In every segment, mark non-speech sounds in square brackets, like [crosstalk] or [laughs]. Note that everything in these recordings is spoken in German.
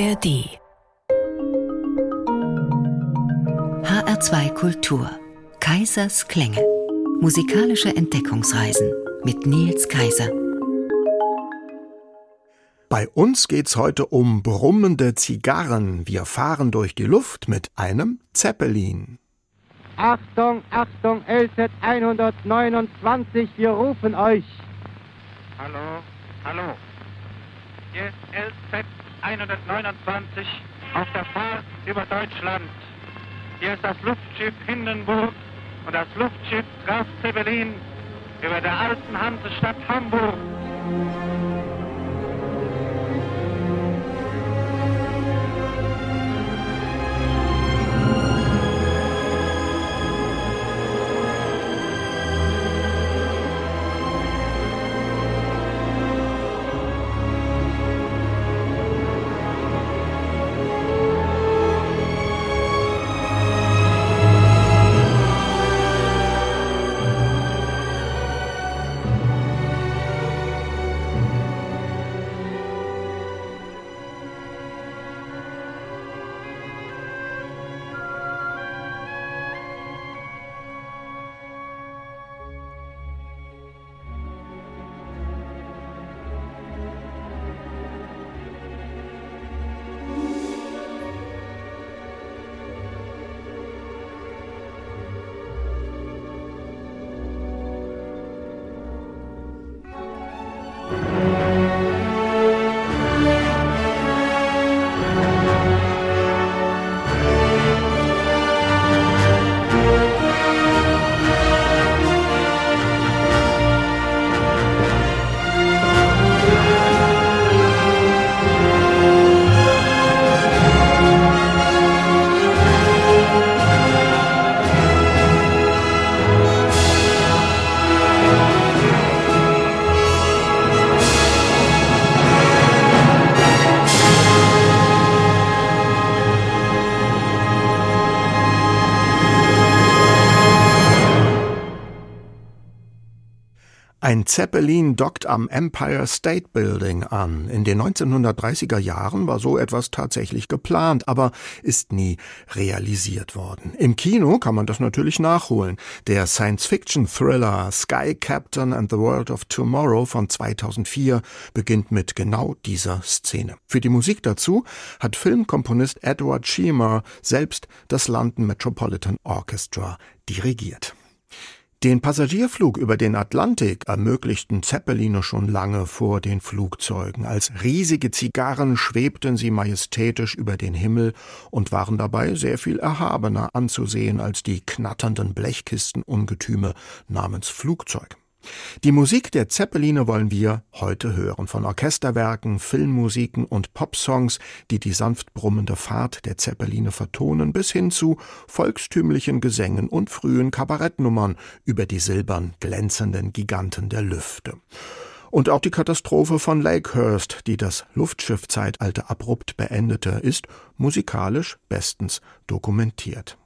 ARD HR2 Kultur Kaisers Klänge Musikalische Entdeckungsreisen mit Nils Kaiser bei uns geht's heute um brummende Zigarren. Wir fahren durch die Luft mit einem Zeppelin. Achtung, Achtung, LZ 129, wir rufen euch. Hallo, hallo. Hier ist LZ 129 auf der Fahrt über Deutschland. Hier ist das Luftschiff Hindenburg und das Luftschiff Graf Zeppelin über der alten Hansestadt Hamburg. Zeppelin dockt am Empire State Building an. In den 1930er Jahren war so etwas tatsächlich geplant, aber ist nie realisiert worden. Im Kino kann man das natürlich nachholen. Der Science-Fiction-Thriller Sky Captain and the World of Tomorrow von 2004 beginnt mit genau dieser Szene. Für die Musik dazu hat Filmkomponist Edward Sheamer selbst das London Metropolitan Orchestra dirigiert. Den Passagierflug über den Atlantik ermöglichten Zeppeline schon lange vor den Flugzeugen. Als riesige Zigarren schwebten sie majestätisch über den Himmel und waren dabei sehr viel erhabener anzusehen als die knatternden Blechkistenungetüme namens Flugzeug. Die Musik der Zeppeline wollen wir heute hören, von Orchesterwerken, Filmmusiken und Popsongs, die die sanft brummende Fahrt der Zeppeline vertonen, bis hin zu volkstümlichen Gesängen und frühen Kabarettnummern über die silbern glänzenden Giganten der Lüfte. Und auch die Katastrophe von Lakehurst, die das Luftschiffzeitalter abrupt beendete, ist musikalisch bestens dokumentiert.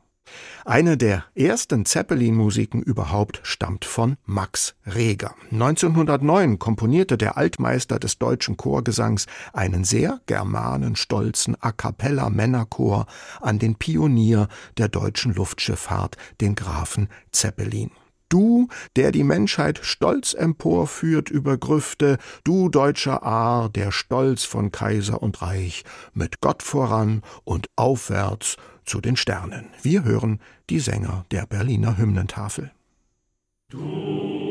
Eine der ersten Zeppelin-Musiken überhaupt stammt von Max Reger. 1909 komponierte der Altmeister des deutschen Chorgesangs einen sehr germanenstolzen A cappella Männerchor an den Pionier der deutschen Luftschifffahrt, den Grafen Zeppelin. Du, der die Menschheit stolz emporführt über Grüfte, du deutscher Aar, der Stolz von Kaiser und Reich, mit Gott voran und aufwärts zu den Sternen. Wir hören die Sänger der Berliner Hymnentafel. Du,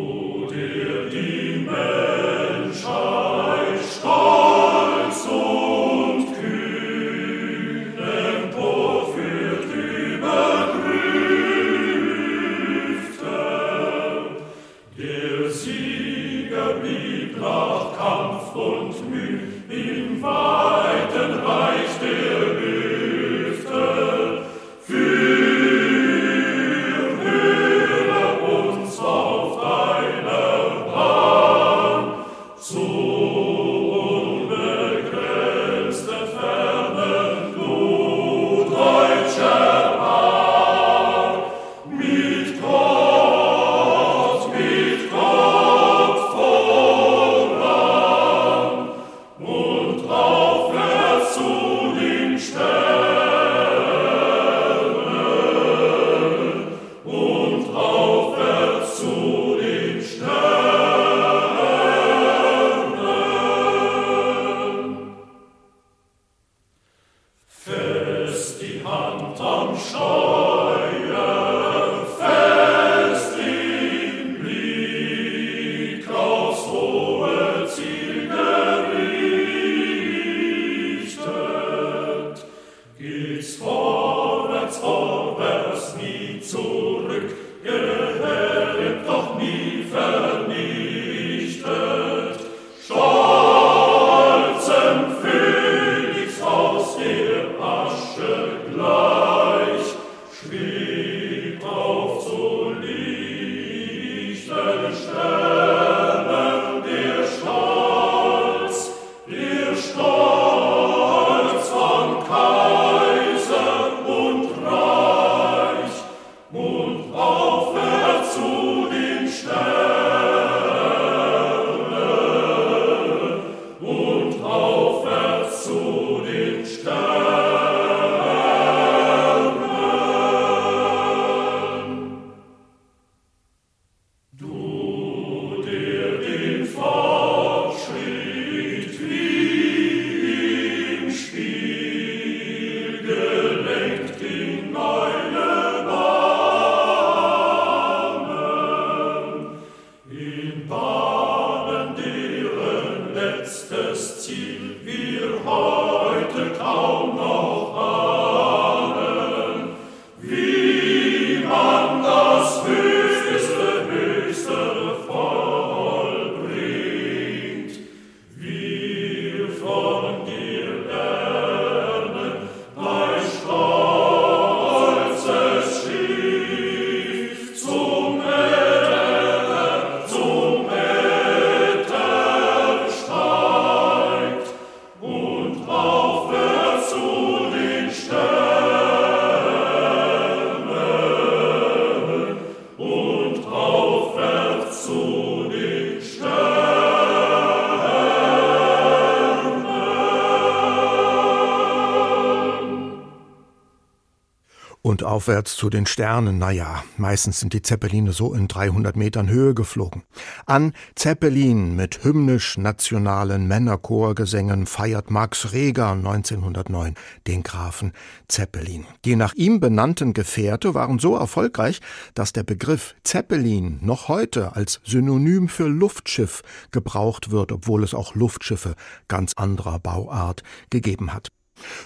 aufwärts zu den Sternen, naja, meistens sind die Zeppeline so in 300 Metern Höhe geflogen. An Zeppelin mit hymnisch-nationalen Männerchorgesängen feiert Max Reger 1909 den Grafen Zeppelin. Die nach ihm benannten Gefährte waren so erfolgreich, dass der Begriff Zeppelin noch heute als Synonym für Luftschiff gebraucht wird, obwohl es auch Luftschiffe ganz anderer Bauart gegeben hat.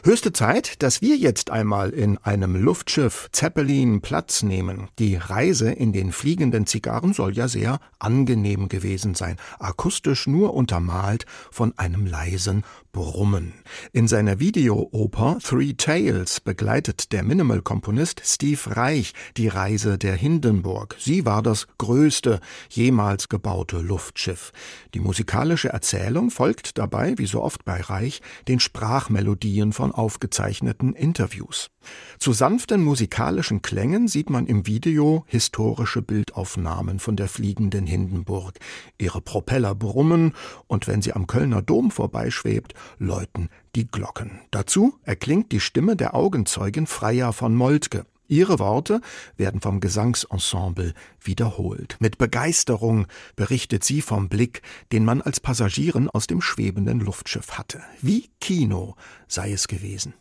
Höchste Zeit, dass wir jetzt einmal in einem Luftschiff Zeppelin Platz nehmen. Die Reise in den fliegenden Zigarren soll ja sehr angenehm gewesen sein, akustisch nur untermalt von einem leisen Brummen. In seiner Videooper Three Tales begleitet der Minimal-Komponist Steve Reich die Reise der Hindenburg. Sie war das größte jemals gebaute Luftschiff. Die musikalische Erzählung folgt dabei, wie so oft bei Reich, den Sprachmelodien von aufgezeichneten Interviews. Zu sanften musikalischen Klängen sieht man im Video historische Bildaufnahmen von der fliegenden Hindenburg. Ihre Propeller brummen und wenn sie am Kölner Dom vorbeischwebt, läuten die Glocken. Dazu erklingt die Stimme der Augenzeugin Freya von Moltke. Ihre Worte werden vom Gesangsensemble wiederholt. Mit Begeisterung berichtet sie vom Blick, den man als Passagierin aus dem schwebenden Luftschiff hatte. Wie Kino sei es gewesen.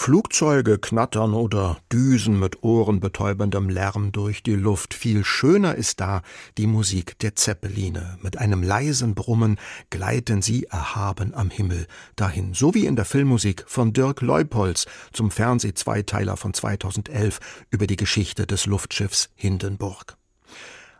Flugzeuge knattern oder düsen mit ohrenbetäubendem Lärm durch die Luft. Viel schöner ist da die Musik der Zeppeline. Mit einem leisen Brummen gleiten sie erhaben am Himmel dahin. So wie in der Filmmusik von Dirk Leupolz zum Fernsehzweiteiler von 2011 über die Geschichte des Luftschiffs Hindenburg.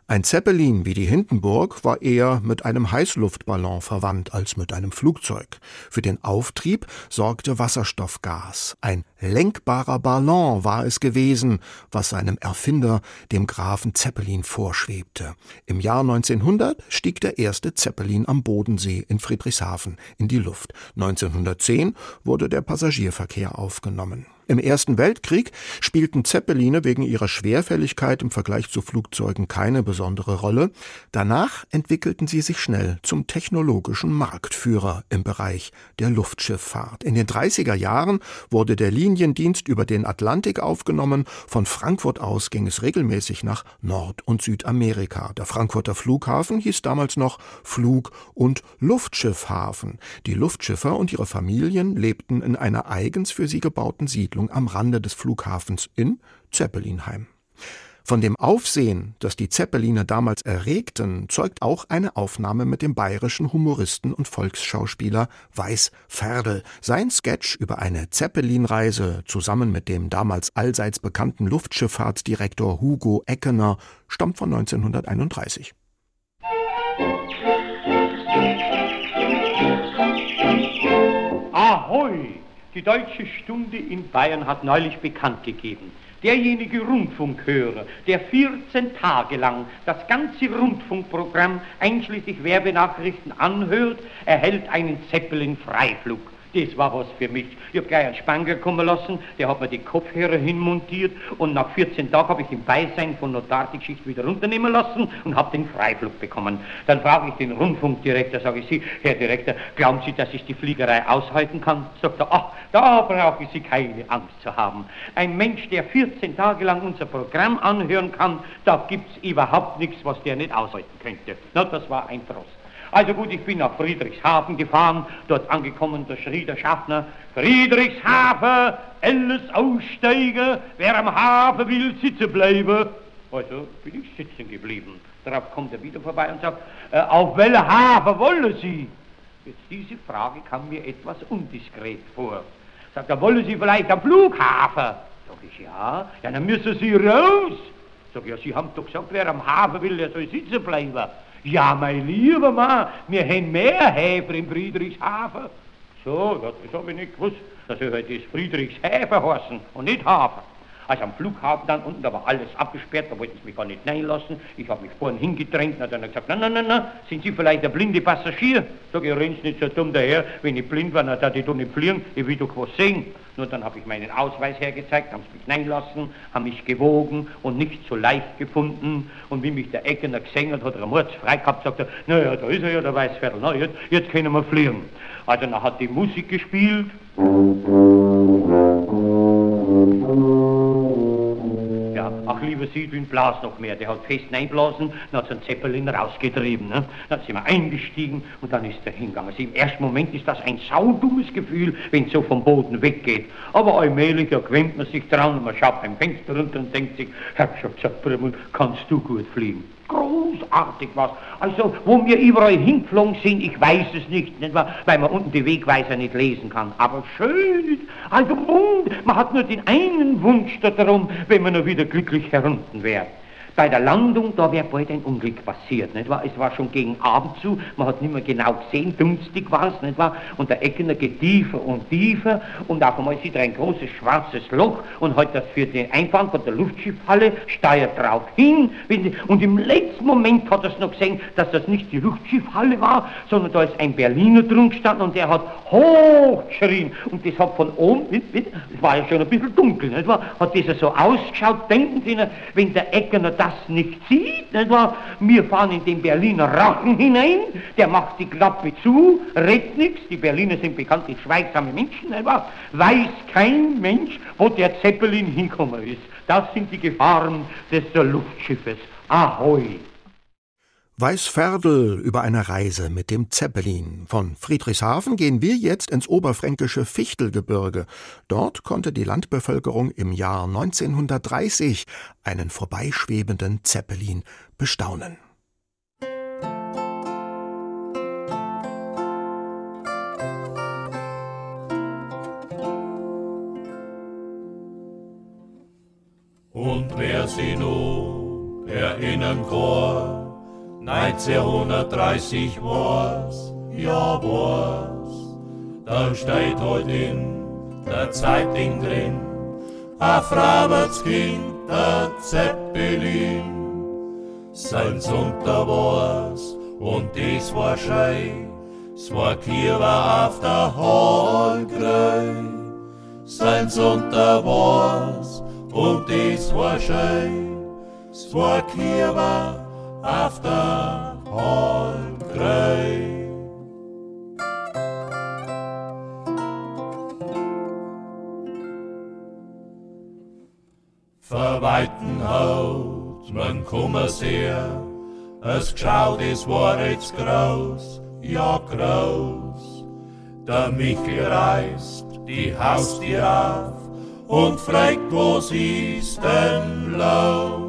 Ein Zeppelin wie die Hindenburg war eher mit einem Heißluftballon verwandt als mit einem Flugzeug. Für den Auftrieb sorgte Wasserstoffgas. Ein lenkbarer Ballon war es gewesen, was seinem Erfinder, dem Grafen Zeppelin, vorschwebte. Im Jahr 1900 stieg der erste Zeppelin am Bodensee in Friedrichshafen in die Luft. 1910 wurde der Passagierverkehr aufgenommen. Im Ersten Weltkrieg spielten Zeppeline wegen ihrer Schwerfälligkeit im Vergleich zu Flugzeugen keine besondere Rolle. Danach entwickelten sie sich schnell zum technologischen Marktführer im Bereich der Luftschifffahrt. In den 30er Jahren wurde der Liniendienst über den Atlantik aufgenommen. Von Frankfurt aus ging es regelmäßig nach Nord- und Südamerika. Der Frankfurter Flughafen hieß damals noch Flug- und Luftschiffhafen. Die Luftschiffer und ihre Familien lebten in einer eigens für sie gebauten Siedlung Siedlung am Rande des Flughafens in Zeppelinheim. Von dem Aufsehen, das die Zeppeline damals erregten, zeugt auch eine Aufnahme mit dem bayerischen Humoristen und Volksschauspieler Weiß Ferdl. Sein Sketch über eine Zeppelinreise zusammen mit dem damals allseits bekannten Luftschifffahrtsdirektor Hugo Eckener stammt von 1931. Ahoi! Die Deutsche Stunde in Bayern hat neulich bekannt gegeben, derjenige Rundfunkhörer, der 14 Tage lang das ganze Rundfunkprogramm einschließlich Werbenachrichten anhört, erhält einen Zeppelin-Freiflug. Das war was für mich. Ich habe gleich einen Spangler kommen lassen, der hat mir die Kopfhörer hinmontiert und nach 14 Tagen habe ich im Beisein von Notar die Geschichte wieder runternehmen lassen und habe den Freiflug bekommen. Dann frage ich den Rundfunkdirektor, sage ich Sie, Herr Direktor, glauben Sie, dass ich die Fliegerei aushalten kann? Sagt er, ach, da brauchen Sie keine Angst zu haben. Ein Mensch, der 14 Tage lang unser Programm anhören kann, da gibt es überhaupt nichts, was der nicht aushalten könnte. Na, das war ein Trost. Also gut, ich bin nach Friedrichshafen gefahren, dort angekommen, da schrie der Schaffner, Friedrichshafen, alles aussteigen, wer am Hafen will, sitzen bleiben. Also bin ich sitzen geblieben. Darauf kommt er wieder vorbei und sagt, äh, auf welchen Hafen wollen Sie? Jetzt diese Frage kam mir etwas undiskret vor. Sagt er, wollen Sie vielleicht am Flughafen? Sag ich, ja. Ja, dann müssen Sie raus. Sag ich, ja, Sie haben doch gesagt, wer am Hafen will, der soll sitzen bleiben. Ja, mein lieber Mann, wir haben mehr Häfen in Friedrichshafen. So, das habe ich nicht gewusst. Das soll halt das Friedrichshafen heißen und nicht Hafen. Also am Flughafen dann unten, da war alles abgesperrt, da wollten sie mich gar nicht reinlassen. Ich habe mich vorhin hingedrängt, und dann gesagt, nein, nein, nein, nein, sind Sie vielleicht der blinde Passagier? Sag ich, rennt nicht so dumm daher, wenn ich blind war, dann ich doch nicht fliegen, ich will doch was sehen. Nur dann habe ich meinen Ausweis hergezeigt, haben sie mich reinlassen, haben mich gewogen und nicht so leicht gefunden. Und wie mich der Eckener gesehen hat, hat er Mords frei gehabt, sagt er, naja, da ist er ja, der Weißviertel, na, jetzt, jetzt können wir fliegen. Also dann hat die Musik gespielt. Ja, Südwind, blas noch mehr. Der hat fest einblasen, dann hat so ein Zeppelin rausgetrieben. Ne? Dann sind wir eingestiegen und dann ist er hingegangen. Also Im ersten Moment ist das ein saudummes Gefühl, wenn es so vom Boden weggeht. Aber allmählich gewöhnt man sich dran und man schaut beim Fenster runter und denkt sich, Herrschaftsabbrümmel, kannst du gut fliegen großartig was. Also, wo wir überall hingeflogen sind, ich weiß es nicht, nicht wahr? weil man unten die Wegweiser nicht lesen kann. Aber schön, also Wund, man hat nur den einen Wunsch darum, wenn man nur wieder glücklich herunten wäre. Bei der Landung, da wäre bald ein Unglück passiert, nicht wahr? Es war schon gegen Abend zu, man hat nicht mehr genau gesehen, dunstig war es, nicht wahr? Und der Eckener geht tiefer und tiefer und auf einmal sieht er ein großes schwarzes Loch und hat das für den Einfahren von der Luftschiffhalle steuert drauf hin und im letzten Moment hat er es noch gesehen, dass das nicht die Luftschiffhalle war, sondern da ist ein Berliner drum gestanden und der hat hoch geschrien und das hat von oben, es war ja schon ein bisschen dunkel, nicht wahr? Hat das so ausgeschaut, denken Sie, wenn der Eckener das das nicht sieht, nicht wahr? Wir fahren in den Berliner Rachen hinein, der macht die Klappe zu, redet nichts, die Berliner sind bekanntlich schweigsame Menschen, nicht wahr? Weiß kein Mensch, wo der Zeppelin hinkommen ist. Das sind die Gefahren des Luftschiffes. Ahoi! Weißferdel über eine Reise mit dem Zeppelin. Von Friedrichshafen gehen wir jetzt ins oberfränkische Fichtelgebirge. Dort konnte die Landbevölkerung im Jahr 1930 einen vorbeischwebenden Zeppelin bestaunen. Und wer sie nur erinnern kann, 1930 war's, ja war's, da steht halt in der Zeitung drin, a Frauenskind, der Zeppelin, sein Sonntag war's. Und das war schön, es war Kiewer auf der Hallgrei, sein Sonntag war's. Und das war schön, es war Kiewer after Hallgrei. Verweiten haut man kummer sehr, es geschaut, es war jetzt groß, ja groß. Der Michel reißt die Haustür auf und fragt, was ist denn los?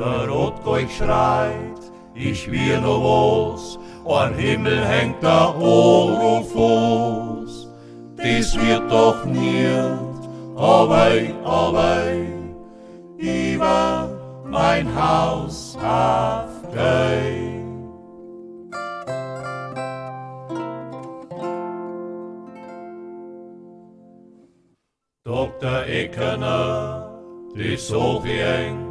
Der Rotgold schreit, ich will noch was, am Himmel hängt der Orofuß. Das wird doch nicht, aber, aber, über mein Haus aufgehen. Dr. Eckener, die so eng,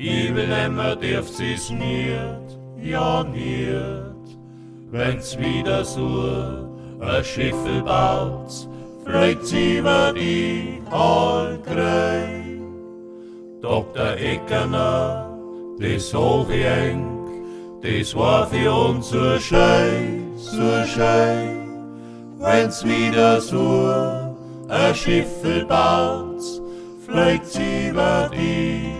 ich will immer dürft sie's nicht, ja nicht. Wenn's wieder so ein Schiffel baut, fliegt über die Hallgrei. Dr. Eckener, das Hochjeng, das war für uns so schön, so schön. Wenn's wieder so ein Schiffel baut, fliegt über die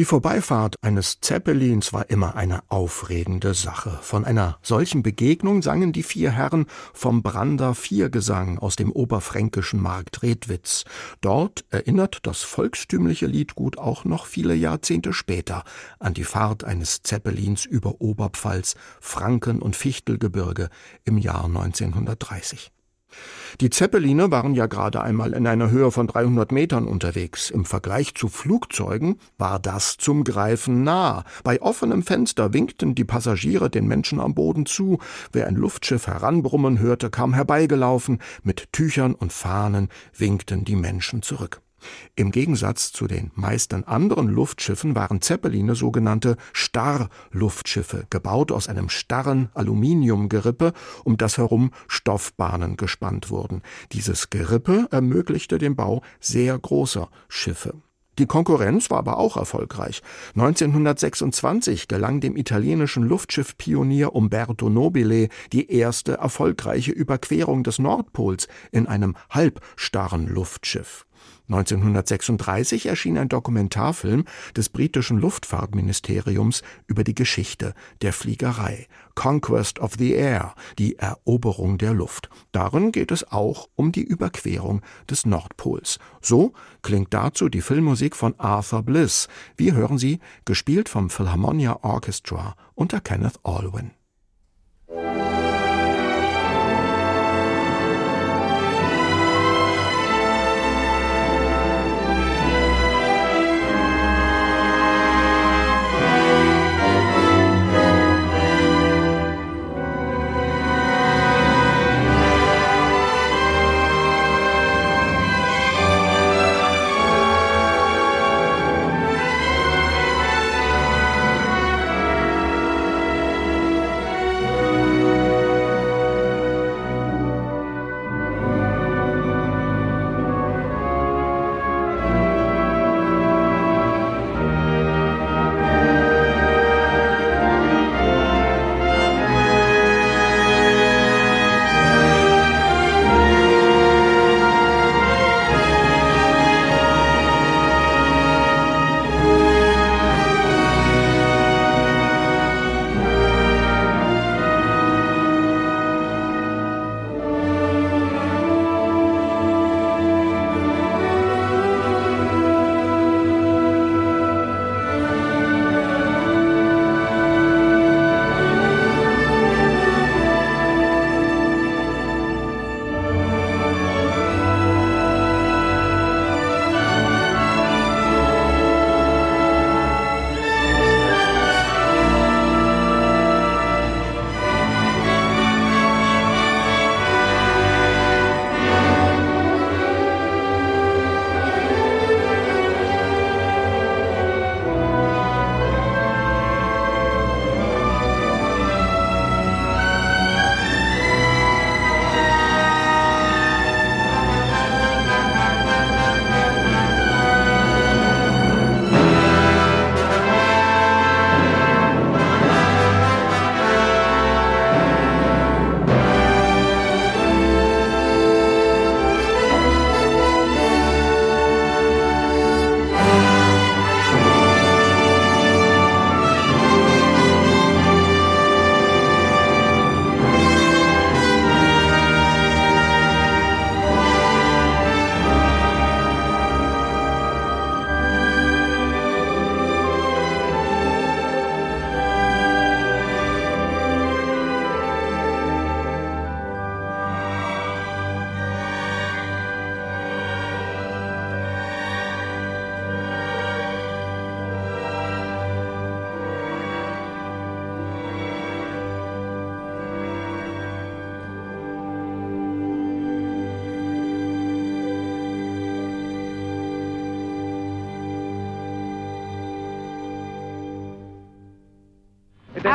die Vorbeifahrt eines Zeppelins war immer eine aufregende Sache. Von einer solchen Begegnung sangen die vier Herren vom Brander Viergesang aus dem oberfränkischen Markt Redwitz. Dort erinnert das volkstümliche Liedgut auch noch viele Jahrzehnte später an die Fahrt eines Zeppelins über Oberpfalz, Franken und Fichtelgebirge im Jahr 1930. Die Zeppeline waren ja gerade einmal in einer Höhe von 300 Metern unterwegs. Im Vergleich zu Flugzeugen war das zum Greifen nah. Bei offenem Fenster winkten die Passagiere den Menschen am Boden zu. Wer ein Luftschiff heranbrummen hörte, kam herbeigelaufen. Mit Tüchern und Fahnen winkten die Menschen zurück. Im Gegensatz zu den meisten anderen Luftschiffen waren Zeppeline sogenannte Starrluftschiffe, gebaut aus einem starren Aluminiumgerippe, um das herum Stoffbahnen gespannt wurden. Dieses Gerippe ermöglichte den Bau sehr großer Schiffe. Die Konkurrenz war aber auch erfolgreich. 1926 gelang dem italienischen Luftschiffpionier Umberto Nobile die erste erfolgreiche Überquerung des Nordpols in einem halbstarren Luftschiff. 1936 erschien ein Dokumentarfilm des britischen Luftfahrtministeriums über die Geschichte der Fliegerei. Conquest of the Air, die Eroberung der Luft. Darin geht es auch um die Überquerung des Nordpols. So klingt dazu die Filmmusik von Arthur Bliss. Wir hören sie, gespielt vom Philharmonia Orchestra unter Kenneth Alwyn.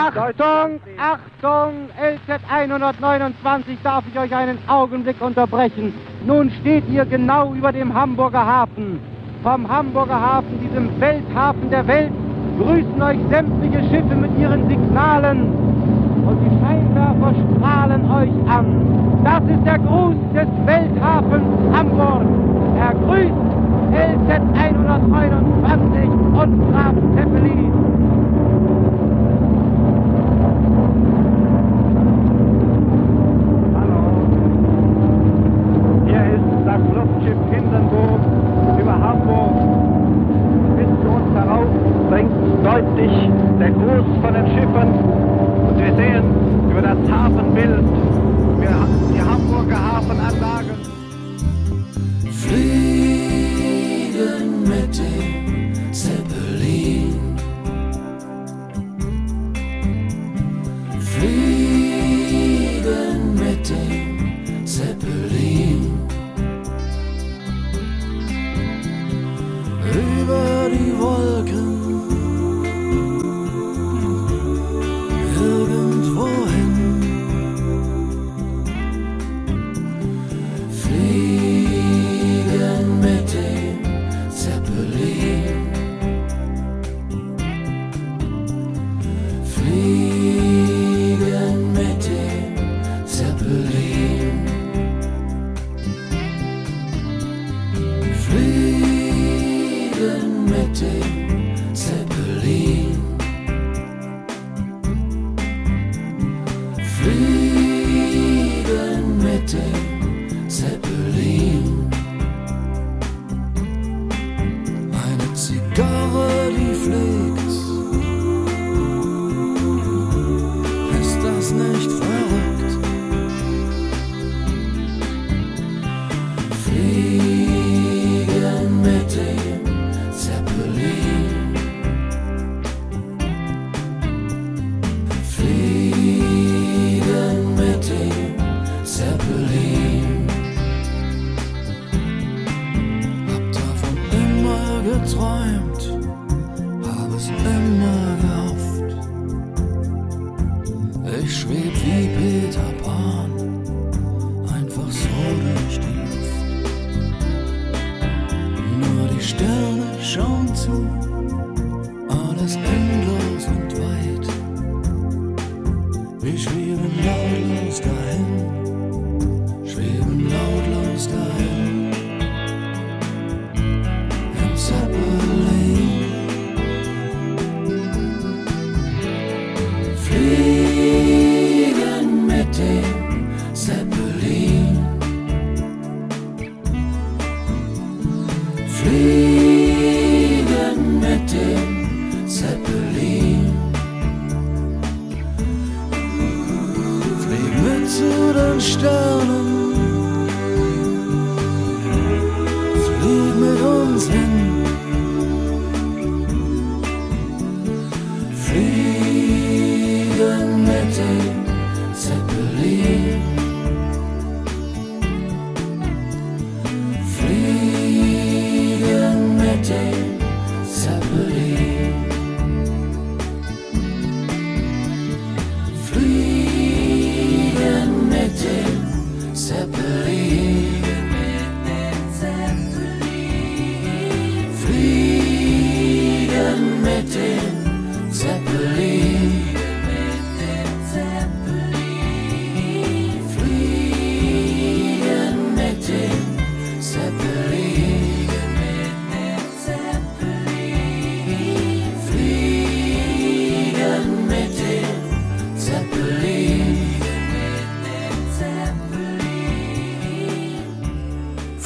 Achtung, Achtung, LZ 129 darf ich euch einen Augenblick unterbrechen. Nun steht ihr genau über dem Hamburger Hafen. Vom Hamburger Hafen, diesem Welthafen der Welt, grüßen euch sämtliche Schiffe mit ihren Signalen. Und die Scheinwerfer strahlen euch an. Das ist der Gruß des Welthafens Hamburg. Er grüßt LZ 129 und Graf Zeppelin.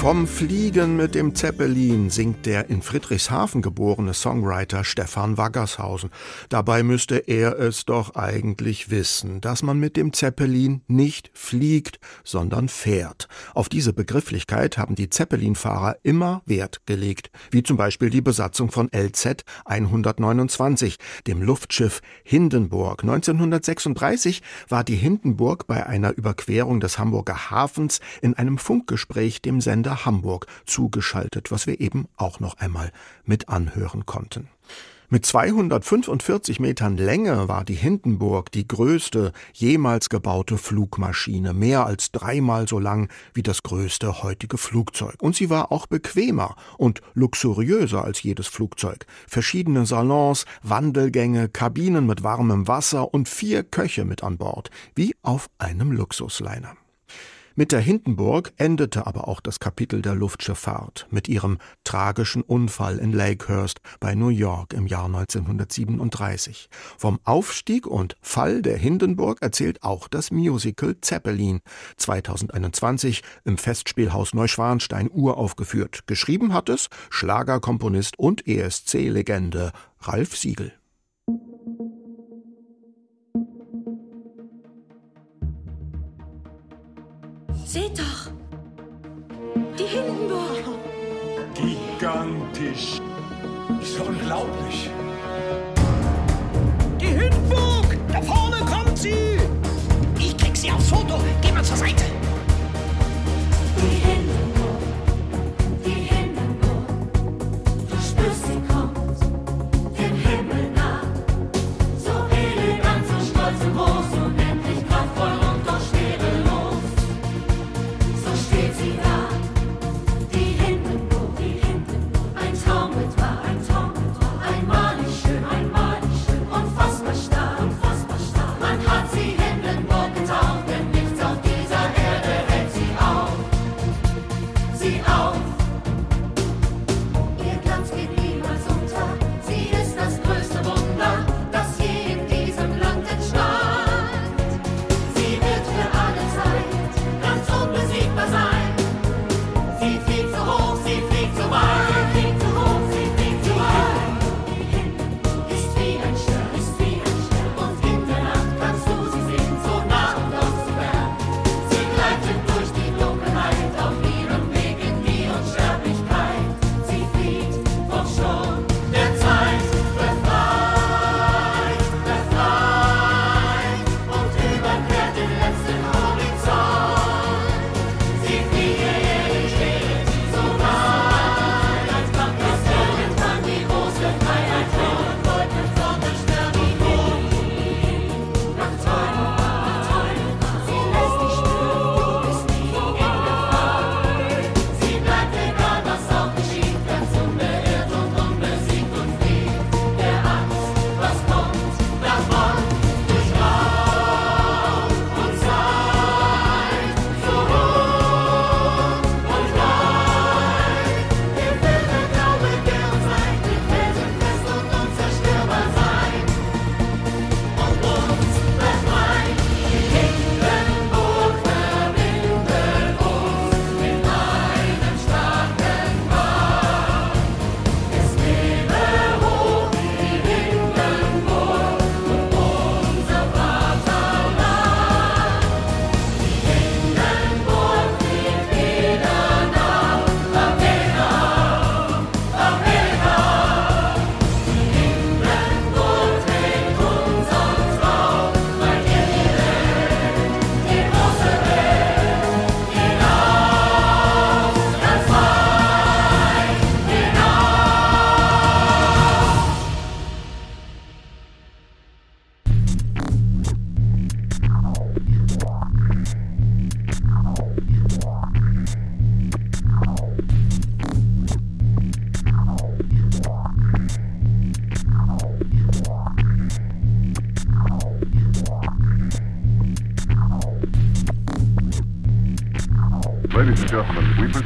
Vom Fliegen mit dem Zeppelin singt der in Friedrichshafen geborene Songwriter Stefan Waggershausen. Dabei müsste er es doch eigentlich wissen, dass man mit dem Zeppelin nicht fliegt, sondern fährt. Auf diese Begrifflichkeit haben die Zeppelinfahrer immer Wert gelegt, wie zum Beispiel die Besatzung von LZ 129, dem Luftschiff Hindenburg. 1936 war die Hindenburg bei einer Überquerung des Hamburger Hafens in einem Funkgespräch dem Sender Hamburg zugeschaltet, was wir eben auch noch einmal mit anhören konnten. Mit 245 Metern Länge war die Hindenburg die größte jemals gebaute Flugmaschine, mehr als dreimal so lang wie das größte heutige Flugzeug. Und sie war auch bequemer und luxuriöser als jedes Flugzeug. Verschiedene Salons, Wandelgänge, Kabinen mit warmem Wasser und vier Köche mit an Bord, wie auf einem Luxusliner. Mit der Hindenburg endete aber auch das Kapitel der Luftschifffahrt mit ihrem tragischen Unfall in Lakehurst bei New York im Jahr 1937. Vom Aufstieg und Fall der Hindenburg erzählt auch das Musical Zeppelin, 2021 im Festspielhaus Neuschwanstein uraufgeführt. Geschrieben hat es Schlagerkomponist und ESC-Legende Ralf Siegel. Seht doch! Die Hindenburg! Gigantisch! Ist unglaublich! Die Hindenburg! Da vorne kommt sie! Ich krieg sie aufs Foto! Geh mal zur Seite!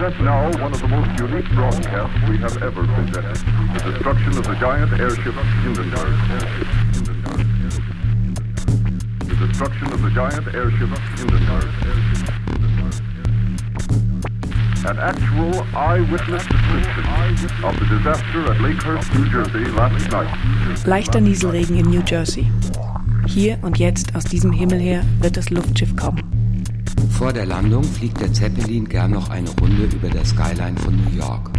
Present now one of the most unique broadcasts we have ever presented. The destruction of the giant airship Hindenburg. The destruction of the giant airship Hindenburg. An actual eyewitness description of the disaster at Lakehurst, New Jersey last night. Leichter Nieselregen in New Jersey. Hier und jetzt aus diesem Himmel her wird das Luftschiff kommen. Vor der Landung fliegt der Zeppelin gern noch eine Runde über der Skyline von New York.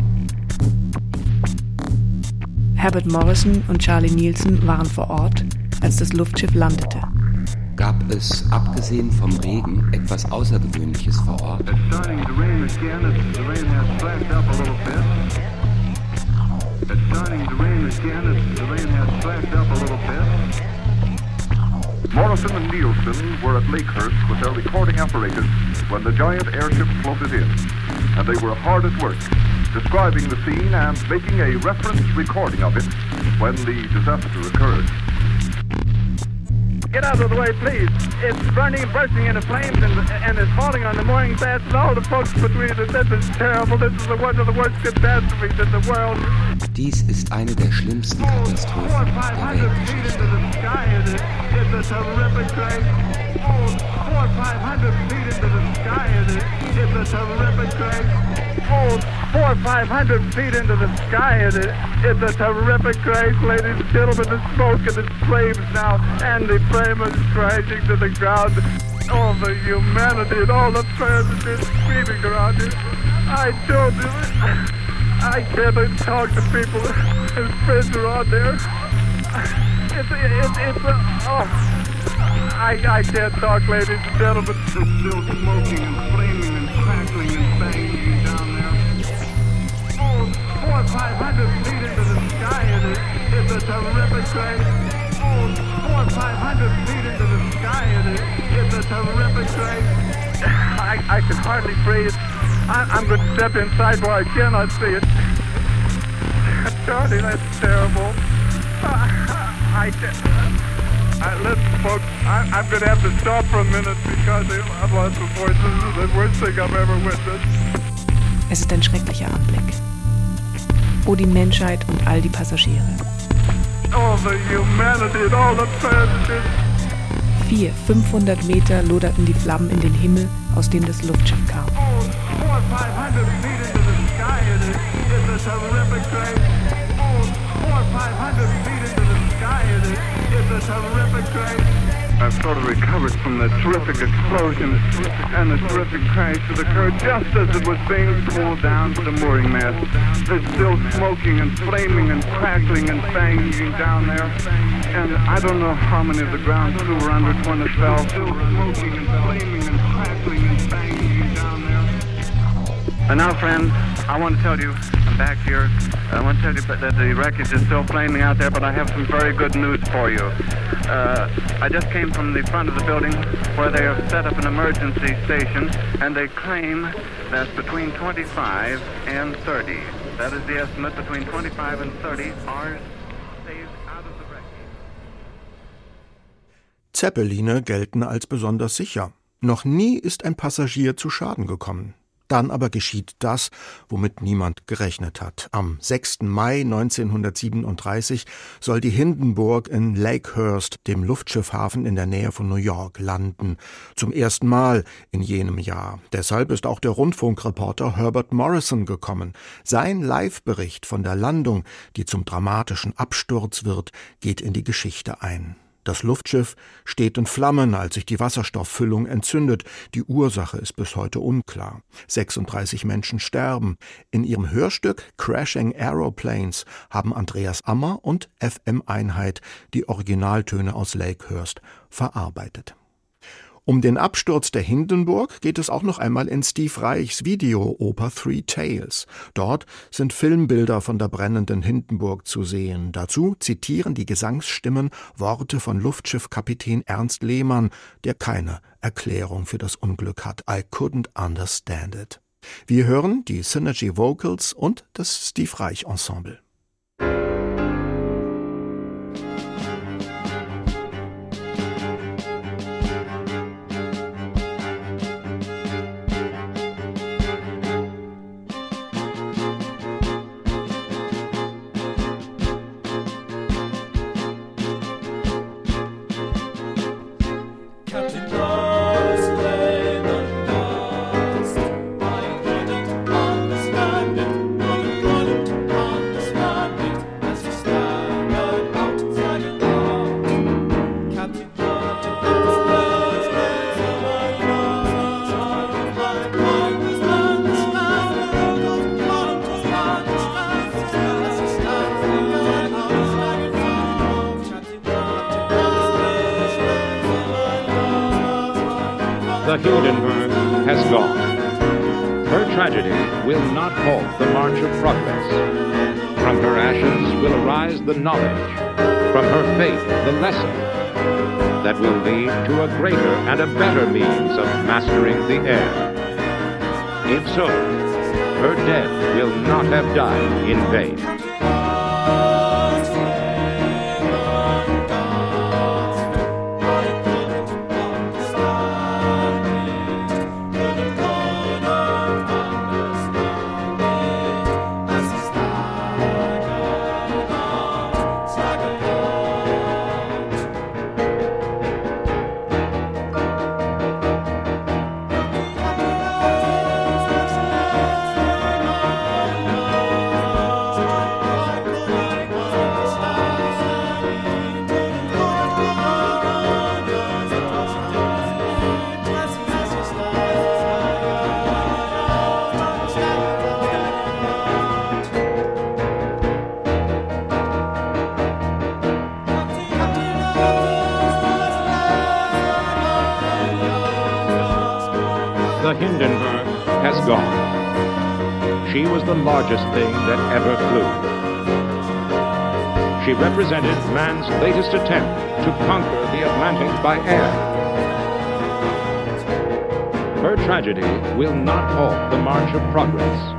Herbert Morrison und Charlie Nielsen waren vor Ort, als das Luftschiff landete. Gab es, abgesehen vom Regen, etwas Außergewöhnliches vor Ort? It's starting to rain again. It's, the rain has slacked up a little bit. Morrison and Nielsen were at Lakehurst with their recording apparatus when the giant airship floated in, and they were hard at work, describing the scene and making a reference recording of it when the disaster occurred. Get out of the way, please. It's burning, bursting into flames, and, and it's falling on the mooring mast and all the folks between it. This is terrible. This is one of the worst catastrophes in the world. Dies ist eine der schlimmsten oh, Katastrophen der Weltgeschichte. Oh, four five hundred feet into the sky, and it, it's a terrific crash. Oh, four five hundred feet into the sky, and it, it's a terrific crash, ladies and gentlemen. The smoke and the flames now, and the flame is crashing to the ground. All the humanity and all the just screaming around here. I told you, I can't talk to people. His friends are out there. It's, it's, it's, uh, oh. I, I can't talk, ladies and gentlemen. It's still smoking and flaming and crackling and banging down there. Four or five hundred feet into the sky, and it, it's a terrific. Oh, four or five hundred feet into the sky, and it, it's a terrific crash. [laughs] I, I can hardly breathe. I, I'm going to step inside where I cannot see it. [laughs] Charlie, that's terrible. [laughs] I can't. Listen, folks, I, I'm going to have to stop for a minute because I've lost my voice. This is the worst thing I've ever witnessed. Es ist ein schrecklicher Anblick. Oh, die Menschheit und all die Passagiere. All the humanity and all the passengers. Vier, 500 Meter loderten die Flammen in den Himmel, aus dem das Luftschiff kam. Four or five I've sort of recovered from the terrific explosion and the terrific crash that occurred just as it was being pulled down to the mooring mast. It's still smoking and flaming and crackling and banging down there. And I don't know how many of the ground crew were under when it fell. Still smoking and flaming and crackling and banging down there. And now, friends, I want to tell you, Back here. I want to tell you that the wreckage is still flaming out there, but I have some very good news for you. Uh, I just came from the front of the building where they have set up an emergency station, and they claim that between 25 and 30, that is the estimate, between 25 and 30 are saved out of the wreckage. Zeppeline gelten als besonders sicher. Noch nie ist ein Passagier zu Schaden gekommen. Dann aber geschieht das, womit niemand gerechnet hat. Am 6. Mai 1937 soll die Hindenburg in Lakehurst, dem Luftschiffhafen in der Nähe von New York, landen. Zum ersten Mal in jenem Jahr. Deshalb ist auch der Rundfunkreporter Herbert Morrison gekommen. Sein Live-Bericht von der Landung, die zum dramatischen Absturz wird, geht in die Geschichte ein. Das Luftschiff steht in Flammen, als sich die Wasserstofffüllung entzündet. Die Ursache ist bis heute unklar. 36 Menschen sterben. In ihrem Hörstück Crashing Aeroplanes haben Andreas Ammer und FM Einheit die Originaltöne aus Lakehurst verarbeitet. Um den Absturz der Hindenburg geht es auch noch einmal in Steve Reichs Videooper Three Tales. Dort sind Filmbilder von der brennenden Hindenburg zu sehen. Dazu zitieren die Gesangsstimmen Worte von Luftschiffkapitän Ernst Lehmann, der keine Erklärung für das Unglück hat. I couldn't understand it. Wir hören die Synergy Vocals und das Steve Reich Ensemble. Have largest thing that ever flew. She represented man's latest attempt to conquer the Atlantic by air. Her tragedy will not halt the march of progress.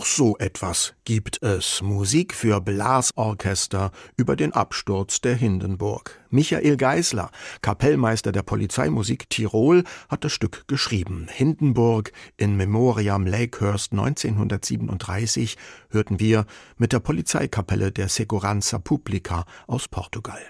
Auch so etwas gibt es. Musik für Blasorchester über den Absturz der Hindenburg. Michael Geisler, Kapellmeister der Polizeimusik Tirol, hat das Stück geschrieben. Hindenburg in Memoriam Lakehurst 1937 hörten wir mit der Polizeikapelle der Segurança Publica aus Portugal.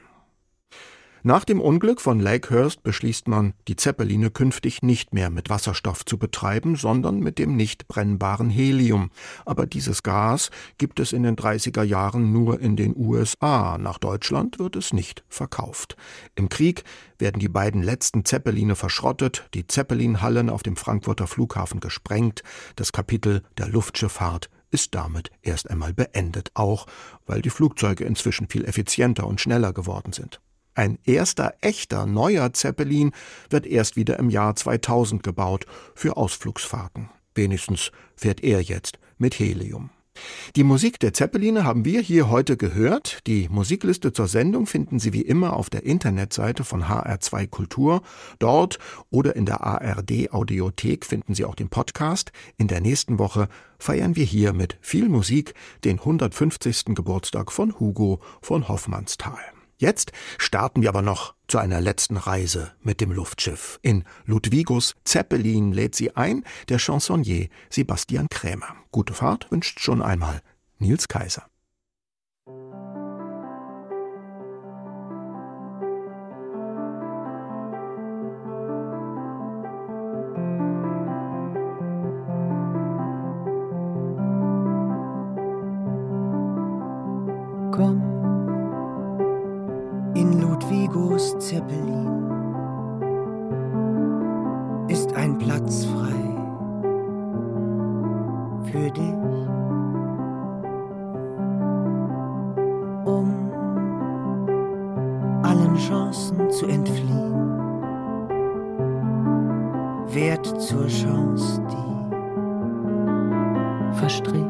Nach dem Unglück von Lakehurst beschließt man, die Zeppeline künftig nicht mehr mit Wasserstoff zu betreiben, sondern mit dem nicht brennbaren Helium. Aber dieses Gas gibt es in den 30er Jahren nur in den USA. Nach Deutschland wird es nicht verkauft. Im Krieg werden die beiden letzten Zeppeline verschrottet, die Zeppelinhallen auf dem Frankfurter Flughafen gesprengt. Das Kapitel der Luftschifffahrt ist damit erst einmal beendet, auch weil die Flugzeuge inzwischen viel effizienter und schneller geworden sind. Ein erster echter neuer Zeppelin wird erst wieder im Jahr 2000 gebaut für Ausflugsfahrten. Wenigstens fährt er jetzt mit Helium. Die Musik der Zeppeline haben wir hier heute gehört. Die Musikliste zur Sendung finden Sie wie immer auf der Internetseite von HR2 Kultur. Dort oder in der ARD Audiothek finden Sie auch den Podcast. In der nächsten Woche feiern wir hier mit viel Musik den 150. Geburtstag von Hugo von Hoffmannsthal. Jetzt starten wir aber noch zu einer letzten Reise mit dem Luftschiff. In Ludwigos Zeppelin lädt sie ein der Chansonnier Sebastian Krämer. Gute Fahrt wünscht schon einmal Nils Kaiser. Ludwigos Zeppelin ist ein Platz frei für dich, um allen Chancen zu entfliehen. Wert zur Chance, die verstrich.